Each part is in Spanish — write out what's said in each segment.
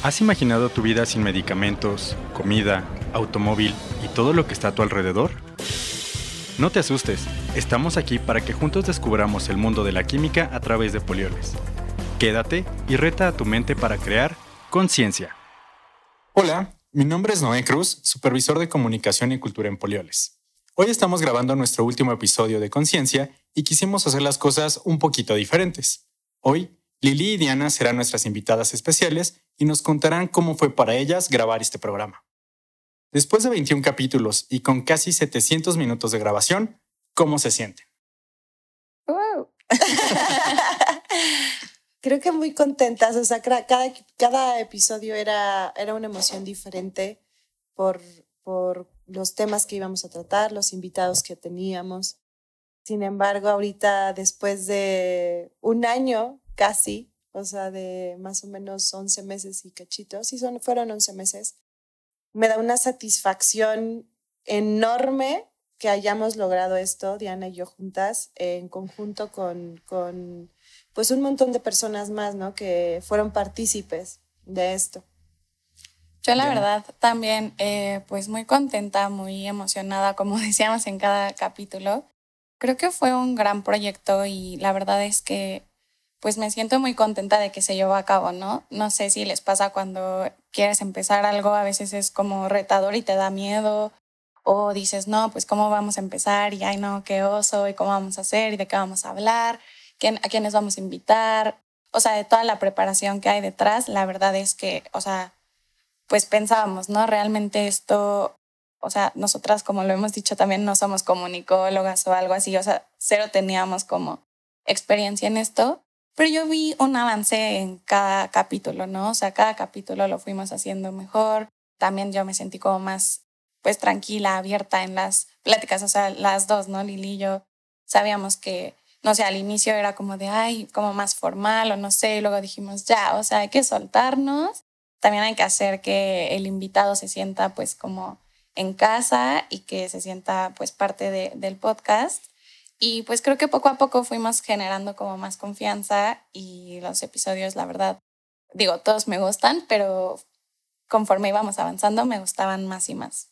¿Has imaginado tu vida sin medicamentos, comida, automóvil y todo lo que está a tu alrededor? No te asustes, estamos aquí para que juntos descubramos el mundo de la química a través de Polioles. Quédate y reta a tu mente para crear conciencia. Hola, mi nombre es Noé Cruz, supervisor de comunicación y cultura en Polioles. Hoy estamos grabando nuestro último episodio de Conciencia y quisimos hacer las cosas un poquito diferentes. Hoy, Lili y Diana serán nuestras invitadas especiales y nos contarán cómo fue para ellas grabar este programa. Después de 21 capítulos y con casi 700 minutos de grabación, ¿cómo se sienten? Creo que muy contentas, o sea, cada, cada episodio era, era una emoción diferente por, por los temas que íbamos a tratar, los invitados que teníamos. Sin embargo, ahorita, después de un año casi, o sea, de más o menos 11 meses y cachitos, sí son, fueron 11 meses, me da una satisfacción enorme que hayamos logrado esto, Diana y yo juntas, en conjunto con, con pues un montón de personas más, ¿no? Que fueron partícipes de esto. Yo la verdad también, eh, pues muy contenta, muy emocionada, como decíamos en cada capítulo. Creo que fue un gran proyecto y la verdad es que pues me siento muy contenta de que se llevó a cabo, ¿no? No sé si les pasa cuando quieres empezar algo, a veces es como retador y te da miedo, o dices, no, pues cómo vamos a empezar y ay no, qué oso, y cómo vamos a hacer y de qué vamos a hablar a quiénes vamos a invitar, o sea, de toda la preparación que hay detrás, la verdad es que, o sea, pues pensábamos, ¿no? Realmente esto, o sea, nosotras, como lo hemos dicho también, no somos comunicólogas o algo así, o sea, cero teníamos como experiencia en esto, pero yo vi un avance en cada capítulo, ¿no? O sea, cada capítulo lo fuimos haciendo mejor, también yo me sentí como más, pues tranquila, abierta en las pláticas, o sea, las dos, ¿no? Lili y yo sabíamos que no sé, al inicio era como de, ay, como más formal o no sé, y luego dijimos, ya, o sea, hay que soltarnos, también hay que hacer que el invitado se sienta pues como en casa y que se sienta pues parte de, del podcast. Y pues creo que poco a poco fuimos generando como más confianza y los episodios, la verdad, digo, todos me gustan, pero conforme íbamos avanzando me gustaban más y más.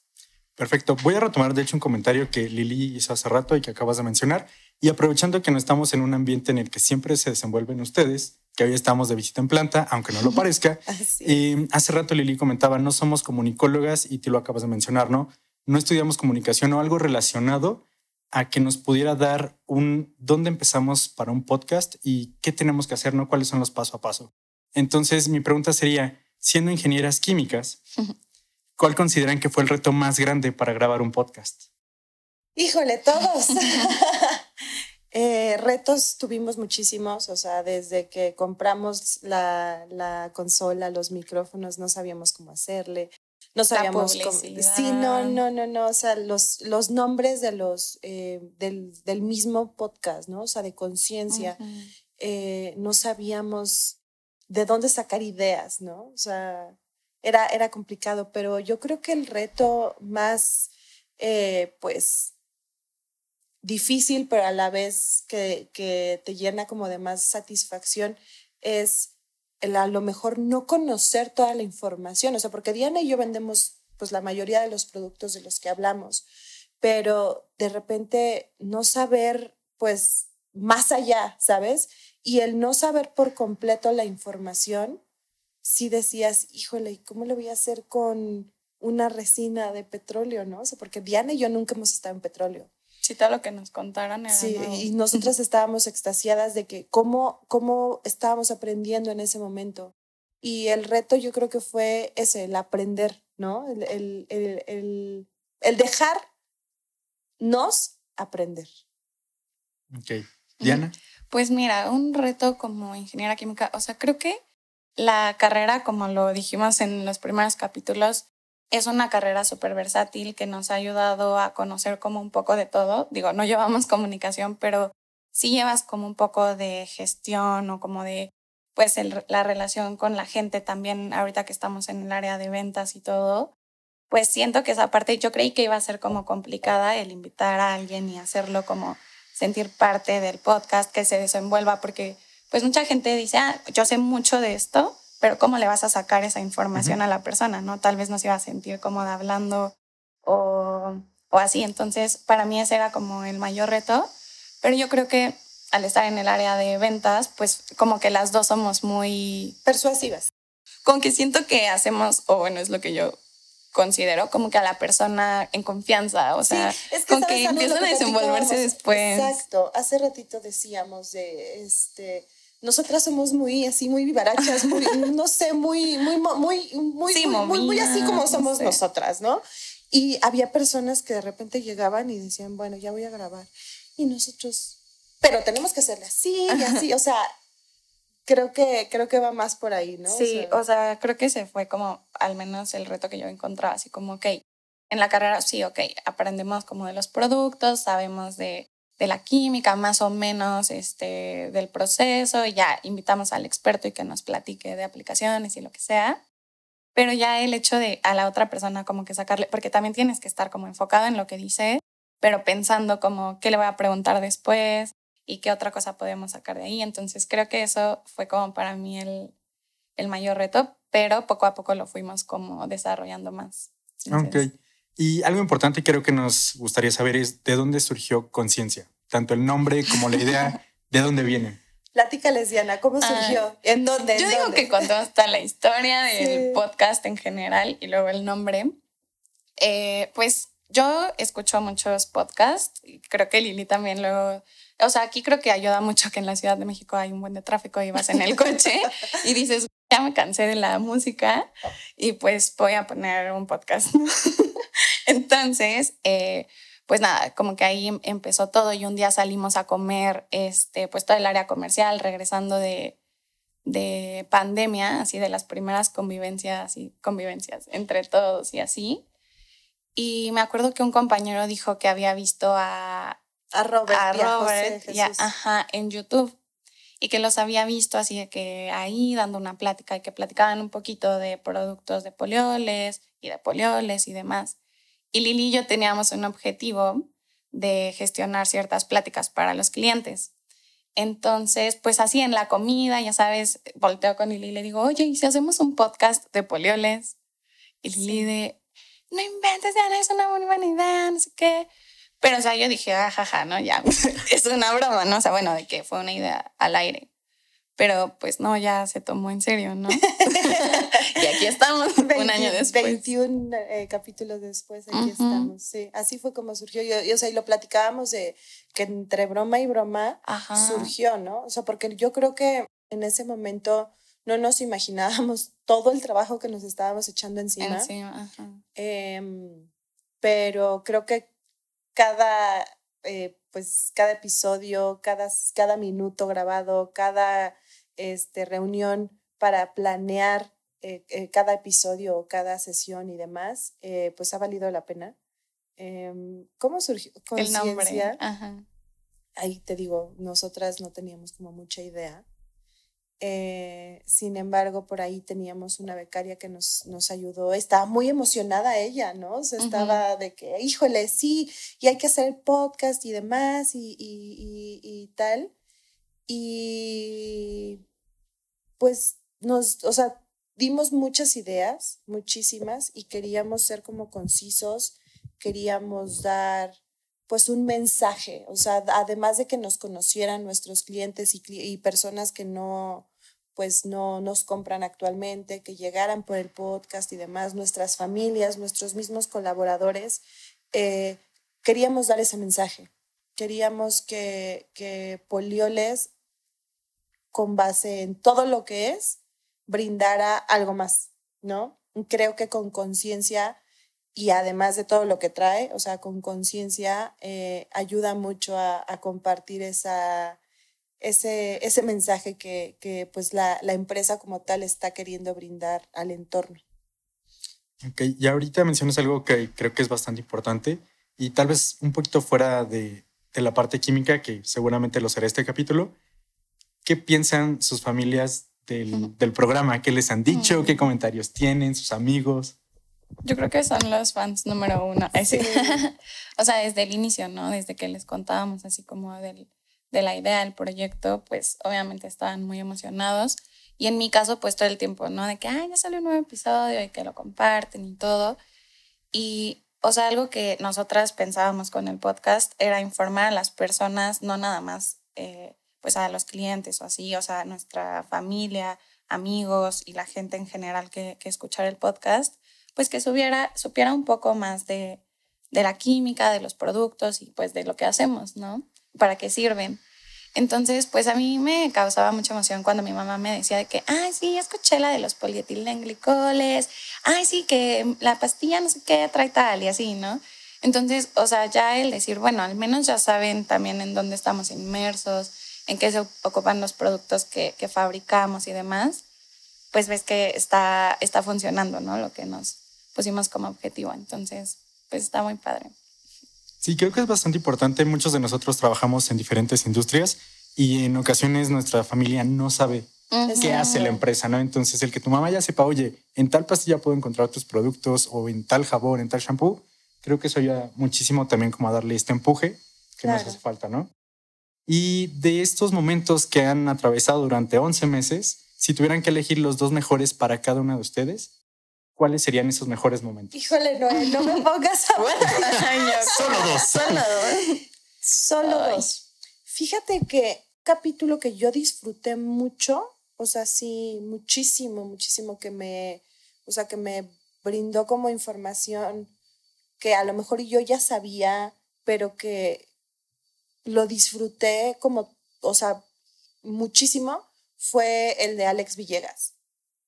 Perfecto. Voy a retomar, de hecho, un comentario que Lili hizo hace rato y que acabas de mencionar. Y aprovechando que no estamos en un ambiente en el que siempre se desenvuelven ustedes, que hoy estamos de visita en planta, aunque no lo parezca, eh, hace rato Lili comentaba, no somos comunicólogas y tú lo acabas de mencionar, ¿no? No estudiamos comunicación o algo relacionado a que nos pudiera dar un dónde empezamos para un podcast y qué tenemos que hacer, ¿no? ¿Cuáles son los paso a paso? Entonces, mi pregunta sería, siendo ingenieras químicas, ¿cuál consideran que fue el reto más grande para grabar un podcast? Híjole, todos. Eh, retos tuvimos muchísimos, o sea, desde que compramos la, la, consola, los micrófonos, no sabíamos cómo hacerle, no sabíamos cómo... Sí, no, no, no, no, o sea, los, los nombres de los, eh, del, del, mismo podcast, ¿no? O sea, de conciencia, eh, no sabíamos de dónde sacar ideas, ¿no? O sea, era, era complicado, pero yo creo que el reto más, pues, difícil, pero a la vez que, que te llena como de más satisfacción, es el a lo mejor no conocer toda la información. O sea, porque Diana y yo vendemos pues la mayoría de los productos de los que hablamos, pero de repente no saber pues más allá, ¿sabes? Y el no saber por completo la información, si decías, híjole, ¿cómo lo voy a hacer con una resina de petróleo, no? O sea, porque Diana y yo nunca hemos estado en petróleo. Sí, todo lo que nos contaron era Sí, y nosotras estábamos extasiadas de que cómo, cómo estábamos aprendiendo en ese momento. Y el reto yo creo que fue ese, el aprender, ¿no? El, el, el, el dejarnos aprender. Ok. Diana. Pues mira, un reto como ingeniera química, o sea, creo que la carrera, como lo dijimos en los primeros capítulos, es una carrera súper versátil que nos ha ayudado a conocer como un poco de todo. Digo, no llevamos comunicación, pero sí llevas como un poco de gestión o como de, pues, la relación con la gente también, ahorita que estamos en el área de ventas y todo. Pues siento que esa parte, yo creí que iba a ser como complicada el invitar a alguien y hacerlo como sentir parte del podcast, que se desenvuelva, porque pues mucha gente dice, ah, yo sé mucho de esto, pero ¿cómo le vas a sacar esa información a la persona? ¿no? Tal vez no se iba a sentir cómoda hablando o, o así. Entonces, para mí ese era como el mayor reto, pero yo creo que al estar en el área de ventas, pues como que las dos somos muy persuasivas. Con que siento que hacemos, o bueno, es lo que yo considero, como que a la persona en confianza, o sea, es que, con que empiezan a desenvolverse después. Exacto, hace ratito decíamos de, este, nosotras somos muy así, muy vivarachas, muy, no sé, muy, muy, muy, muy, muy, muy, así como somos nosotras, ¿no? Y había personas que de repente llegaban y decían, bueno, ya voy a grabar. Y nosotros, pero tenemos que hacerle así y así, o sea, creo que, creo que va más por ahí, ¿no? Sí, o sea, creo que se fue como al menos el reto que yo encontraba, así como, ok, en la carrera sí, ok, aprendemos como de los productos, sabemos de, de la química, más o menos este, del proceso, y ya invitamos al experto y que nos platique de aplicaciones y lo que sea. Pero ya el hecho de a la otra persona como que sacarle, porque también tienes que estar como enfocado en lo que dice, pero pensando como qué le voy a preguntar después, y qué otra cosa podemos sacar de ahí. Entonces creo que eso fue como para mí el, el mayor reto, pero poco a poco lo fuimos como desarrollando más. ok. Y algo importante creo que nos gustaría saber es de dónde surgió Conciencia, tanto el nombre como la idea, ¿de dónde viene? Plática lesbiana, ¿cómo surgió? ¿En dónde? yo digo que contamos toda la historia del podcast en general y luego el nombre. Eh, pues yo escucho muchos podcasts y creo que Lili también luego o sea, aquí creo que ayuda mucho que en la Ciudad de México hay un buen de tráfico y vas en el coche y dices, ya me cansé de la música y pues voy a poner un podcast. Entonces, eh, pues nada, como que ahí em, empezó todo y un día salimos a comer, este, pues todo el área comercial, regresando de, de pandemia, así de las primeras convivencias y convivencias entre todos y así. Y me acuerdo que un compañero dijo que había visto a a Robert, ajá, en YouTube y que los había visto así de que ahí dando una plática y que platicaban un poquito de productos de polioles y de polioles y demás. Y Lili y yo teníamos un objetivo de gestionar ciertas pláticas para los clientes. Entonces, pues así en la comida, ya sabes, volteo con Lili y le digo, oye, ¿y si hacemos un podcast de polioles? Y Lili de, no inventes, Diana, es una muy buena idea, no sé qué. Pero, o sea, yo dije, ah, jaja, ¿no? Ya, es una broma, ¿no? O sea, bueno, de que fue una idea al aire. Pero, pues, no, ya se tomó en serio, ¿no? y aquí estamos, un año después. 21 eh, capítulos después, aquí estamos, sí. Así fue como surgió. Yo, o sea, y lo platicábamos de que entre broma y broma surgió, ¿no? O sea, porque yo creo que en ese momento no nos imaginábamos todo el trabajo que nos estábamos echando encima. Encima, ajá. Em, pero creo que cada, eh, pues, cada episodio, cada, cada minuto grabado, cada este, reunión para planear eh, eh, cada episodio cada sesión y demás, pues ha valido la pena. Em, ¿Cómo surgió conciencia? Ahí te digo, nosotras no teníamos como mucha idea. Eh, sin embargo, por ahí teníamos una becaria que nos, nos ayudó. Estaba muy emocionada ella, ¿no? O sea, estaba de que, híjole, sí, y hay que hacer el podcast y demás y, y, y, tal. Y pues nos, o sea, dimos muchas ideas, muchísimas, y queríamos ser como concisos, queríamos dar pues un mensaje, o sea, además de que nos conocieran nuestros clientes y, personas que no, pues no nos compran actualmente, que llegaran por el podcast y demás, nuestras familias, nuestros mismos colaboradores, eh, queríamos dar ese mensaje. Queríamos que, que Polioles, con base en todo lo que es, brindara algo más, ¿no? Creo que con conciencia y además de todo lo que trae, o sea, con conciencia, eh, ayuda mucho a, compartir esa, ese, ese mensaje que, que pues la, la, empresa como tal está queriendo brindar al entorno. Ok, y ahorita mencionas algo que creo que es bastante importante y tal vez un poquito fuera de, de la parte química, que seguramente lo será este capítulo. ¿Qué piensan sus familias del, del programa? ¿Qué les han dicho? ¿Qué comentarios tienen sus amigos? Yo creo que son los fans número uno. o sea, desde el inicio, ¿no? Desde que les contábamos así como del, de la idea del proyecto, pues obviamente estaban muy emocionados. Y en mi caso, pues todo el tiempo, ¿no? De que, ay, ya salió un nuevo episodio y que lo comparten y todo. Y, o sea, algo que nosotras pensábamos con el podcast era informar a las personas, no nada más, eh, pues a los clientes o así, o sea, nuestra familia, amigos y la gente en general que, que escuchara el podcast, pues que supiera, supiera un poco más de, de la química, de los productos y pues de lo que hacemos, ¿no? Para qué sirven. Entonces, pues a mí me causaba mucha emoción cuando mi mamá me decía de que, ay, sí, escuché la de los polietilenglicoles, ay, sí, que la pastilla no sé qué trae tal y así, ¿no? Entonces, o sea, ya el decir, bueno, al menos ya saben también en dónde estamos inmersos, en qué se ocupan los productos que, que fabricamos y demás, pues ves que está, está funcionando, ¿no? Lo que nos pusimos como objetivo. Entonces, pues está muy padre. Sí, creo que es bastante importante. Muchos de nosotros trabajamos en diferentes industrias y en ocasiones nuestra familia no sabe qué hace la empresa, ¿no? Entonces, el que tu mamá ya sepa, oye, en tal pastilla puedo encontrar tus productos o en tal jabón, en tal shampoo, creo que eso ayuda muchísimo también como a darle este empuje que nos hace falta, ¿no? Y de estos momentos que han atravesado durante 11 meses, si tuvieran que elegir los dos mejores para cada uno de ustedes, ¿cuáles serían esos mejores momentos? Híjole, no, no me pongas a Solo dos. Solo dos. Solo dos. Fíjate que capítulo que yo disfruté mucho, o sea, sí, muchísimo, muchísimo que me, o sea, que me brindó como información que a lo mejor yo ya sabía, pero que lo disfruté como, o sea, muchísimo, fue el de Alex Villegas.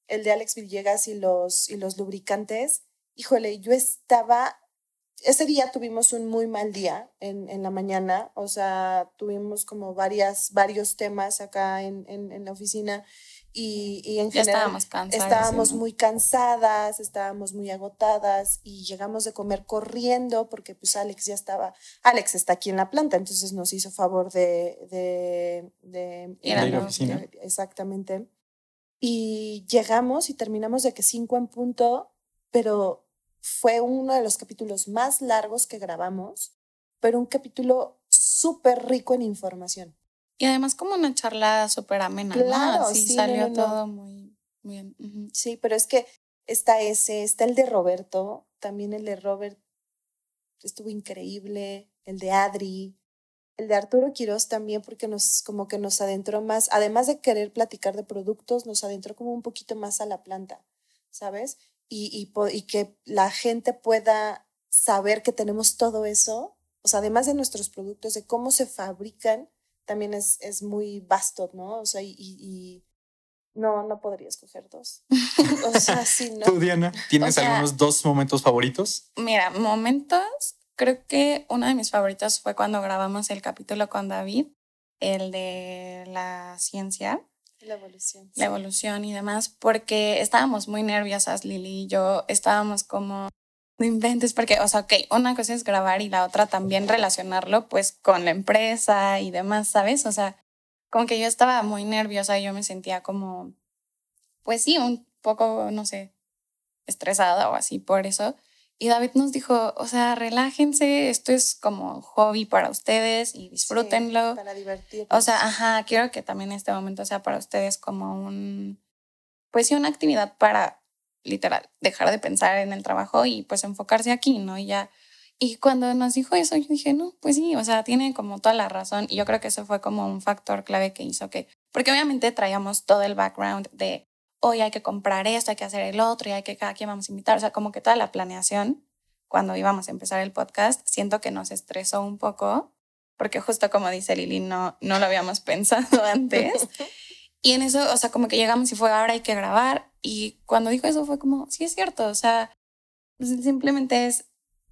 El de Alex Villegas y los, y los lubricantes, híjole, yo estaba, ese día tuvimos un muy mal día en, en la mañana, o sea, tuvimos como varias, varios temas acá en, en, la oficina y, y en general estábamos, cansadas, estábamos muy cansadas, estábamos muy agotadas y llegamos de comer corriendo porque pues Alex ya estaba, Alex está aquí en la planta, entonces nos hizo favor de, de, de ir a la oficina. Exactamente. Y llegamos y terminamos de que cinco en punto, pero fue uno de los capítulos más largos que grabamos, pero un capítulo súper rico en información. Y además como una charla súper amena, claro, Sí, salió todo muy bien. Sí, pero es que está ese, está el de Roberto, también el de Robert estuvo increíble, el de Adri, el de Arturo Quiroz también porque nos como que nos adentró más, además de querer platicar de productos, nos adentró como un poquito más a la planta, ¿sabes? Y, y, que la gente pueda saber que tenemos todo eso, o sea, además de nuestros productos, de cómo se fabrican, también es, es muy vasto, ¿no? O sea, y, y no, no podría escoger dos. o sea, sí, ¿no? ¿Tú, Diana, tienes algunos dos momentos favoritos? Mira, momentos Creo que uno de mis favoritos fue cuando grabamos el capítulo con David, el de la ciencia. La evolución. La evolución y demás, porque estábamos muy nerviosas, Lili y yo, estábamos como, no inventes, porque, o sea, ok, una cosa es grabar y la otra también relacionarlo pues con la empresa y demás, ¿sabes? O sea, como que yo estaba muy nerviosa y yo me sentía como, pues sí, un poco, no sé, estresada o así por eso. Y David nos dijo, o sea, relájense, esto es como hobby para ustedes y disfrútenlo. para divertirse. O sea, ajá, quiero que también este momento sea para ustedes como un, pues sí, una actividad para, literal, dejar de pensar en el trabajo y pues enfocarse aquí, ¿no? Y ya. Y cuando nos dijo eso, yo dije, no, pues sí, o sea, tiene como toda la razón. Y yo creo que eso fue como un factor clave que hizo que, porque obviamente traíamos todo el background de hoy hay que comprar esto, hay que hacer el otro y hay que cada quien vamos a invitar. O sea, como que toda la planeación, cuando íbamos a empezar el podcast, siento que nos estresó un poco, porque justo como dice Lili, no, no lo habíamos pensado antes. Y en eso, o sea, como que llegamos y fue, ahora hay que grabar. Y cuando dijo eso fue como, sí es cierto, o sea, simplemente es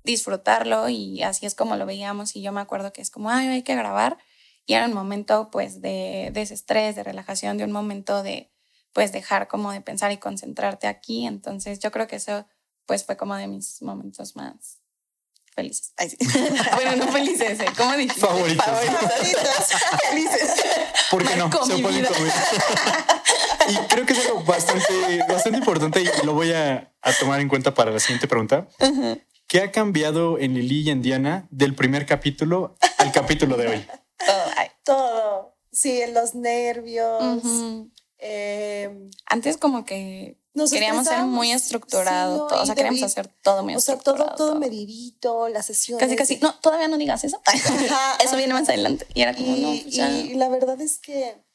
disfrutarlo y así es como lo veíamos. Y yo me acuerdo que es como, ay, hay que grabar. Y era un momento pues de, de ese estrés, de relajación, de un momento de, pues dejar como de pensar y concentrarte aquí. Entonces yo creo que eso pues fue como de mis momentos más felices. bueno, no felices, ¿eh? ¿cómo dije? Favoritos. Favoritos. felices. ¿Por qué no? Se pueden comer. y creo que es algo bastante, bastante importante y lo voy a, a tomar en cuenta para la siguiente pregunta. ¿Qué ha cambiado en Lili y en Diana del primer capítulo al capítulo de hoy? todo. Todo. Sí, los nervios. Em, Antes como que queríamos ser muy estructurado, todo, o sea, queríamos hacer todo muy estructurado. O sea, todo, todo, medidito, la sesión. Casi, casi, no, todavía no digas eso. eso viene más adelante. Y era como, no, y la verdad es que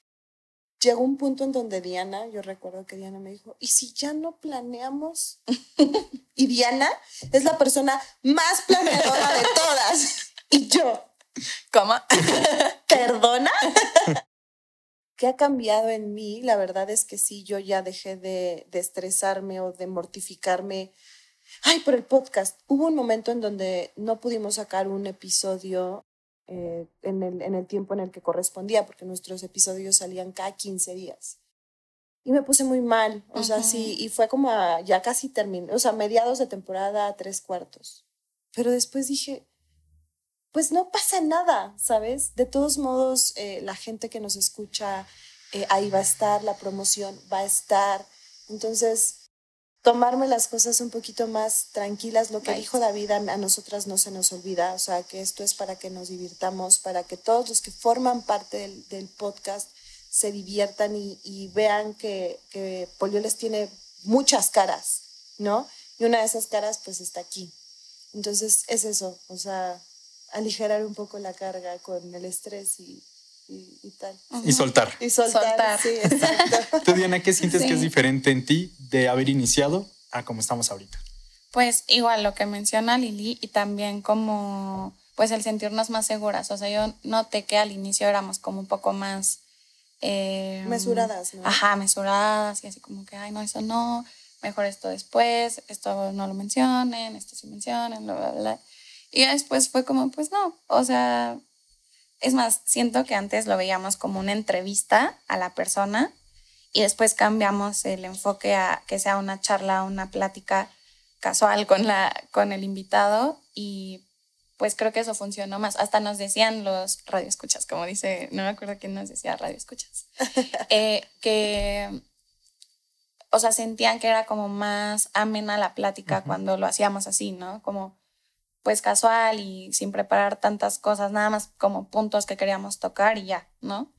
llegó un punto en donde Diana, yo recuerdo que Diana me dijo, ¿y si ya no planeamos? y Diana es la persona más planeadora de todas. Y yo, ¿cómo? ¿Perdona? ¿Qué ha cambiado en mí? La verdad es que sí, yo ya dejé de, estresarme o de mortificarme. Ay, por el podcast. Hubo un momento en donde no pudimos sacar un episodio eh, en, el, en el tiempo en el que correspondía, porque nuestros episodios salían cada 15 días. Y me puse muy mal, o sea, sí, y fue como ya casi terminé, o sea, mediados de temporada, tres cuartos. Pero después dije, pues no pasa nada, ¿sabes? De todos modos, eh, la gente que nos escucha, eh, ahí va a estar, la promoción va a estar. Entonces, tomarme las cosas un poquito más tranquilas, lo que dijo David, a, nosotras no se nos olvida, o sea, que esto es para que nos divirtamos, para que todos los que forman parte del, podcast se diviertan y, vean que, que Polioles tiene muchas caras, ¿no? Y una de esas caras pues está aquí. Entonces es eso, o sea, aligerar un poco la carga con el estrés y, y, tal. Y soltar. Y soltar, sí, exacto. Tú, Diana, ¿qué sientes que es diferente en ti de haber iniciado a como estamos ahorita? Pues igual lo que menciona Lili y también como pues el sentirnos más seguras. O sea, yo noté que al inicio éramos como un poco más... Eh, mesuradas, ¿no? Ajá, mesuradas y así como que, ay, no, eso no, mejor esto después, esto no lo mencionen, esto sí mencionen, bla, bla, bla. Y después fue como, pues no, o sea, es más, siento que antes lo veíamos como una entrevista a la persona y después cambiamos el enfoque a que sea una charla, una plática casual con, la, con el invitado y pues creo que eso funcionó más. Hasta nos decían los radioescuchas, como dice, no me acuerdo quién nos decía radioescuchas, eh, que, o sea, sentían que era como más amena la plática cuando lo hacíamos así, ¿no? Como pues casual y sin preparar tantas cosas, nada más como puntos que queríamos tocar y ya, ¿no?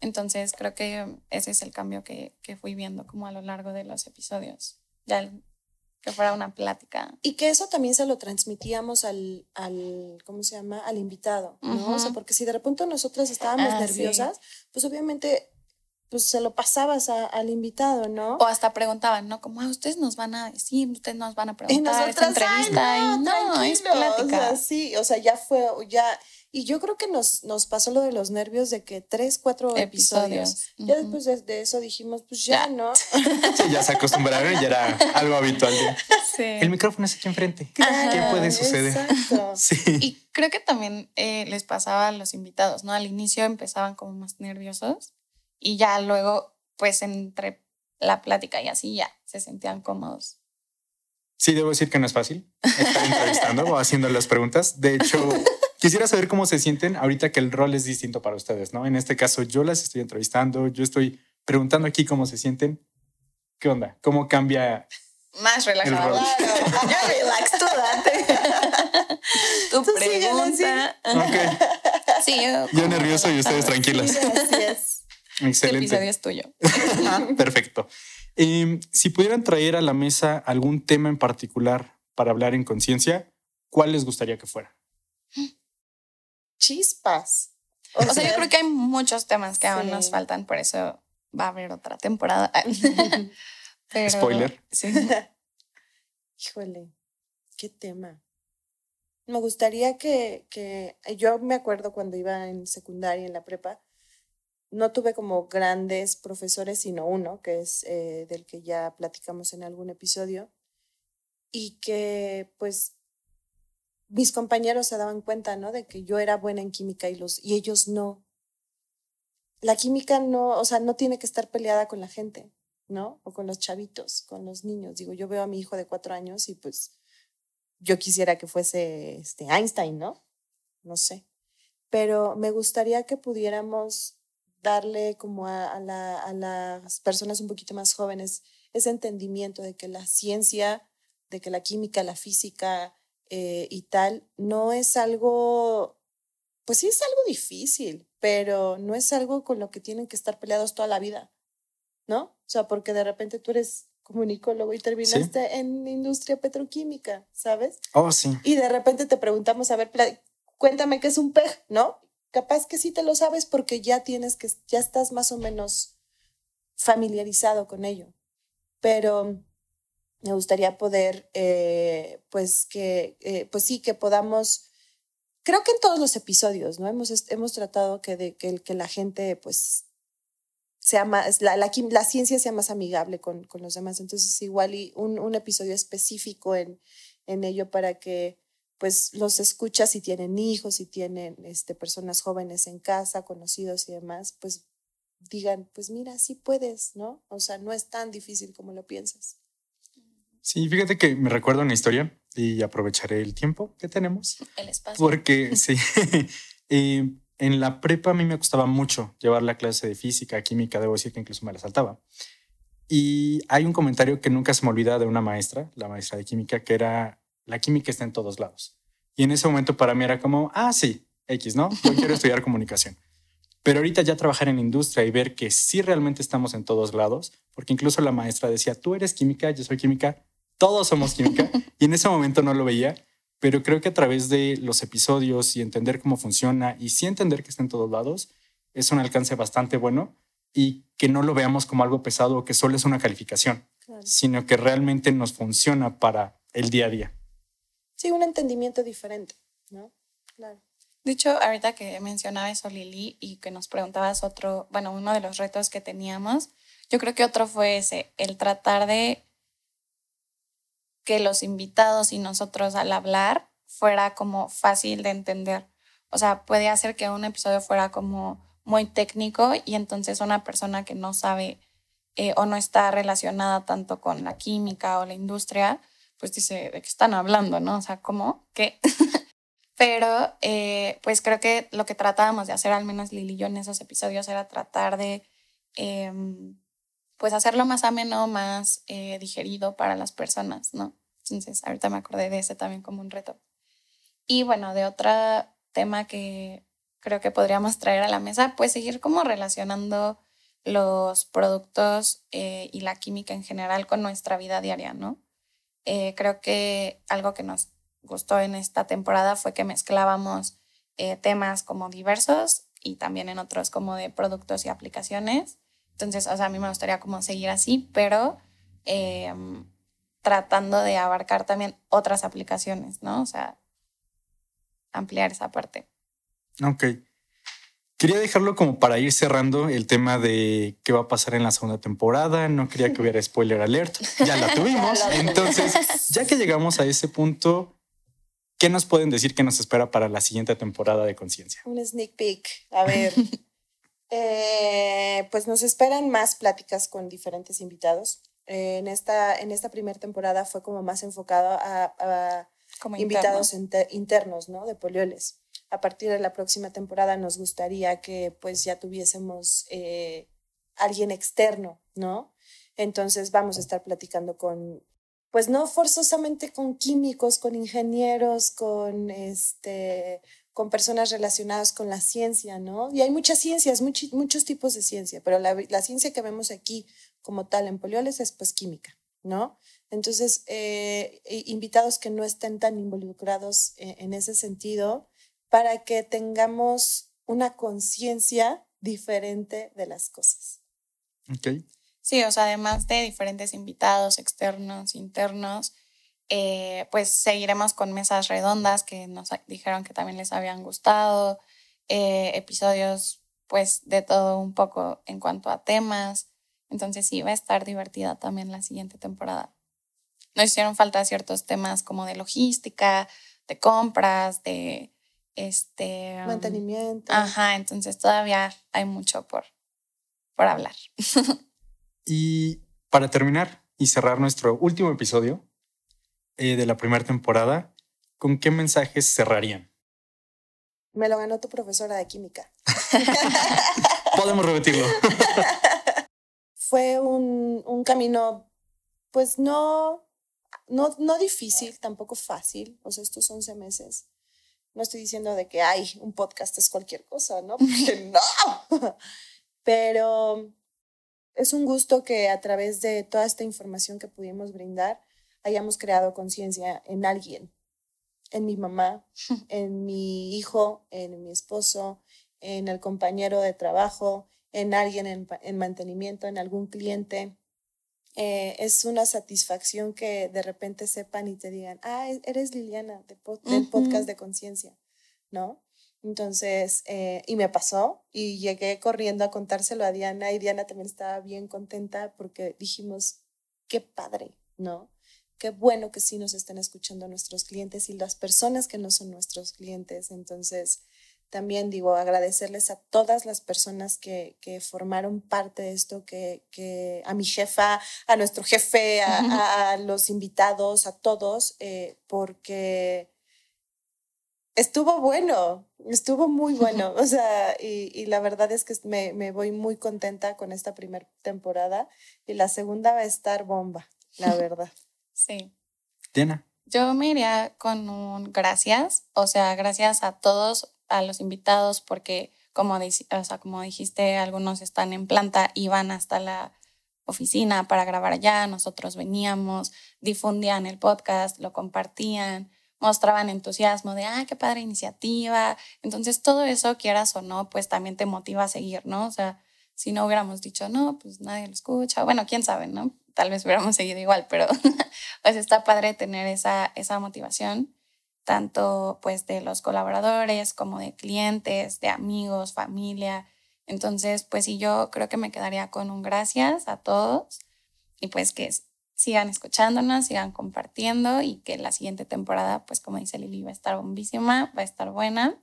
Entonces creo que ese es el cambio que, que fui viendo como a lo largo de los episodios, ya que fuera una plática. Y que eso también se lo transmitíamos al, al ¿cómo se llama? Al invitado, ¿no? O sea, porque si de repente nosotras estábamos ah, nerviosas, pues obviamente pues se lo pasabas al invitado, ¿no? O hasta preguntaban, ¿no? Como, ah, ustedes nos van a decir, ustedes nos van a preguntar esta entrevista. y no, es plática. O sí, o sea, ya fue, ya... Y yo creo que nos, nos pasó lo de los nervios de que tres, cuatro episodios. Ya después de, eso dijimos, pues ya, ¿no? sí, ya se acostumbraron y ya era algo habitual. Sí. El micrófono es aquí enfrente. ¿Qué puede suceder? Exacto. Sí. Y creo que también eh, les pasaba a los invitados, ¿no? Al inicio empezaban como más nerviosos y ya luego, pues entre la plática y así ya se sentían cómodos. Sí, debo decir que no es fácil estar entrevistando o haciendo las preguntas. De hecho, quisiera saber cómo se sienten ahorita que el rol es distinto para ustedes, ¿no? En este caso, yo las estoy entrevistando, yo estoy preguntando aquí cómo se sienten. ¿Qué onda? ¿Cómo cambia? Más relajado. Claro. ya relax tú, date. tu pregunta. Okay. Sí, yo, yo nervioso y ustedes tranquilas. Gracias. Excelente. El episodio es tuyo. Perfecto. Em, si pudieran traer a la mesa algún tema en particular para hablar en conciencia, ¿cuál les gustaría que fuera? Chispas. O, sea, yo creo que hay muchos temas que aún nos faltan, por eso va a haber otra temporada. Spoiler. Sí. Híjole, qué tema. Me gustaría que, que, yo me acuerdo cuando iba en secundaria, en la prepa, no tuve como grandes profesores, sino uno, que es eh, del que ya platicamos en algún episodio, y que pues mis compañeros se daban cuenta, ¿no? De que yo era buena en química y, los, y ellos no. La química no, o sea, no tiene que estar peleada con la gente, ¿no? O con los chavitos, con los niños. Digo, yo veo a mi hijo de cuatro años y pues yo quisiera que fuese este Einstein, ¿no? No sé. Pero me gustaría que pudiéramos darle como a, las personas un poquito más jóvenes ese entendimiento de que la ciencia, de que la química, la física eh, y tal, no es algo pues sí es algo difícil, pero no es algo con lo que tienen que estar peleados toda la vida, ¿no? O sea, porque de repente tú eres comunicólogo y terminaste en industria petroquímica, ¿sabes? Oh, sí. Y de repente te preguntamos, a ver, cuéntame qué es un PEG, ¿no? Capaz que sí te lo sabes porque ya tienes que, ya estás más o menos familiarizado con ello. Pero me gustaría poder, eh, pues que, eh, pues sí, que podamos, creo que en todos los episodios, ¿no? Hemos, hemos tratado que, de, que, la gente, pues, sea más, la, la, la, ciencia sea más amigable con, con, los demás. Entonces, igual un, un episodio específico en, en ello para que pues los escuchas si tienen hijos, si tienen este, personas jóvenes en casa, conocidos y demás, pues digan, pues mira, sí puedes, ¿no? O sea, no es tan difícil como lo piensas. Sí, fíjate que me recuerdo una historia y aprovecharé el tiempo que tenemos. El espacio. Porque sí, eh, en la prepa a mí me costaba mucho llevar la clase de física, química, debo decir que incluso me la saltaba. Y hay un comentario que nunca se me olvida de una maestra, la maestra de química, que era, la química está en todos lados. Y en ese momento para mí era como, ah, sí, X, ¿no? Yo quiero estudiar comunicación. Pero ahorita ya trabajar en industria y ver que sí realmente estamos en todos lados, porque incluso la maestra decía, tú eres química, yo soy química, todos somos química y en ese momento no lo veía, pero creo que a través de los episodios y entender cómo funciona y sí entender que está en todos lados, es un alcance bastante bueno y que no lo veamos como algo pesado o que solo es una calificación, sino que realmente nos funciona para el día a día. Sí, un entendimiento diferente, ¿no? Claro. De hecho, ahorita que mencionaba eso, Lili, y que nos preguntabas otro, bueno, uno de los retos que teníamos, yo creo que otro fue ese, el tratar de que los invitados y nosotros al hablar fuera como fácil de entender. O sea, puede hacer que un episodio fuera como muy técnico y entonces una persona que no sabe eh, o no está relacionada tanto con la química o la industria, pues dice, ¿de qué están hablando? ¿No? O sea, ¿cómo? ¿Qué? Pero eh, pues creo que lo que tratábamos de hacer, al menos Lili y yo en esos episodios, era tratar de em, pues hacerlo más ameno, más eh, digerido para las personas, ¿no? Entonces, ahorita me acordé de ese también como un reto. Y bueno, de otro tema que creo que podríamos traer a la mesa, pues seguir como relacionando los productos eh, y la química en general con nuestra vida diaria, ¿no? Eh, creo que algo que nos gustó en esta temporada fue que mezclábamos temas como diversos y también en otros como de productos y aplicaciones entonces, o sea, a mí me gustaría como seguir así, pero em, tratando de abarcar también otras aplicaciones, ¿no? O sea, ampliar esa parte. Ok. Quería dejarlo como para ir cerrando el tema de qué va a pasar en la segunda temporada. No quería que hubiera spoiler alert. Ya la tuvimos. Entonces, ya que llegamos a ese punto, ¿qué nos pueden decir que nos espera para la siguiente temporada de Conciencia? Un sneak peek. A ver, Eh, pues nos esperan más pláticas con diferentes invitados. Eh, en esta, en esta primera temporada fue como más enfocado a, invitados internos, ¿no? De polioles. A partir de la próxima temporada nos gustaría que pues ya tuviésemos eh, alguien externo, ¿no? Entonces vamos a estar platicando con, pues no forzosamente con químicos, con ingenieros, con este, con personas relacionadas con la ciencia, ¿no? Y hay muchas ciencias, muchos tipos de ciencia, pero la, ciencia que vemos aquí como tal en polioles es pues química, ¿no? Entonces, eh, invitados que no estén tan involucrados en, en ese sentido para que tengamos una conciencia diferente de las cosas. Ok. Sí, o sea, además de diferentes invitados externos, internos, eh, pues seguiremos con mesas redondas que nos dijeron que también les habían gustado, eh, episodios pues de todo un poco en cuanto a temas. Entonces sí, va a estar divertida también la siguiente temporada. Nos hicieron falta ciertos temas como de logística, de compras, de este um, mantenimiento. Ajá, entonces todavía hay mucho por, por hablar. y para terminar y cerrar nuestro último episodio, eh, de la primera temporada, ¿con qué mensajes cerrarían? Me lo ganó tu profesora de química. Podemos repetirlo. Fue un, un camino, pues no, no, no difícil, tampoco fácil, o sea, estos 11 meses. No estoy diciendo de que, hay un podcast es cualquier cosa, ¿no? Porque no. Pero es un gusto que a través de toda esta información que pudimos brindar hayamos creado conciencia en alguien, en mi mamá, en mi hijo, en mi esposo, en el compañero de trabajo, en alguien en, mantenimiento, en algún cliente. Eh, es una satisfacción que de repente sepan y te digan, ah, e-, eres Liliana del podcast de conciencia, ¿no? Entonces, eh, y me pasó y llegué corriendo a contárselo a Diana y Diana también estaba bien contenta porque dijimos, qué padre, ¿no? Qué bueno que sí nos estén escuchando nuestros clientes y las personas que no son nuestros clientes. Entonces, también digo, agradecerles a todas las personas que, que formaron parte de esto, que, que, a mi jefa, a nuestro jefe, a, los invitados, a todos, eh, porque estuvo bueno, estuvo muy bueno. O sea, y, y la verdad es que me, me, voy muy contenta con esta primera temporada y la segunda va a estar bomba, la verdad. Sí. Diana. Yo me iría con un gracias, o sea, gracias a todos a los invitados porque, como, dijiste, algunos están en planta y van hasta la oficina para grabar allá, nosotros veníamos, difundían el podcast, lo compartían, mostraban entusiasmo de, ah, qué padre iniciativa. Entonces, todo eso, quieras o no, pues también te motiva a seguir, ¿no? O sea, si no hubiéramos dicho, no, pues nadie lo escucha, bueno, quién sabe, ¿no? Tal vez hubiéramos seguido igual, pero pues está padre tener esa, esa motivación tanto pues de los colaboradores como de clientes, de amigos, familia. Entonces, pues sí, yo creo que me quedaría con un gracias a todos y pues que sigan escuchándonos, sigan compartiendo y que la siguiente temporada, pues como dice Lili, va a estar bombísima, va a estar buena.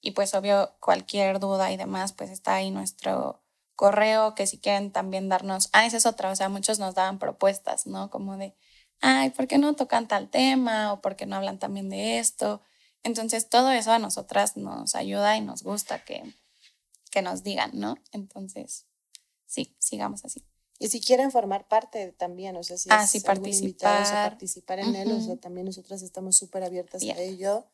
Y pues obvio, cualquier duda y demás, pues está ahí nuestro correo, que si quieren también darnos, ah, esa es otra, o sea, muchos nos daban propuestas, ¿no? Como de, ay, ¿por qué no tocan tal tema? ¿O por qué no hablan también de esto? Entonces, todo eso a nosotras nos ayuda y nos gusta que, que nos digan, ¿no? Entonces, sí, sigamos así. Y si quieren formar parte también, o sea, si ah, sí, participar. a participar en él, o sea, también nosotras estamos súper abiertas a ello.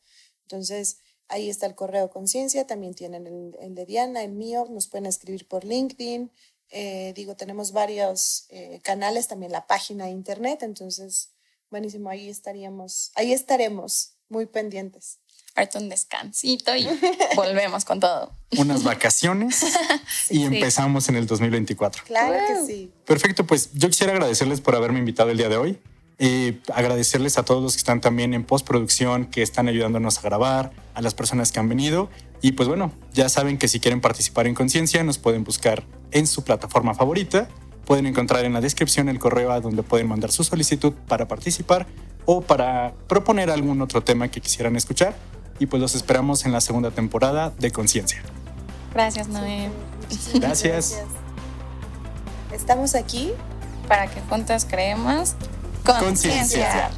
Entonces, ahí está el correo conciencia, también tienen el, el, de Diana, el mío, nos pueden escribir por LinkedIn, eh, digo, tenemos varios eh, canales, también la página de internet, entonces, buenísimo, ahí estaríamos, ahí estaremos muy pendientes. Ahorita un descansito y volvemos con todo. Unas vacaciones y empezamos en el 2024. Claro que sí. Perfecto, pues yo quisiera agradecerles por haberme invitado el día de hoy. Eh, agradecerles a todos los que están también en postproducción, que están ayudándonos a grabar, a las personas que han venido. Y pues bueno, ya saben que si quieren participar en Conciencia, nos pueden buscar en su plataforma favorita. Pueden encontrar en la descripción el correo a donde pueden mandar su solicitud para participar o para proponer algún otro tema que quisieran escuchar. Y pues los esperamos en la segunda temporada de Conciencia. Gracias, Noé. Gracias. Estamos aquí para que juntas creemos conciencia.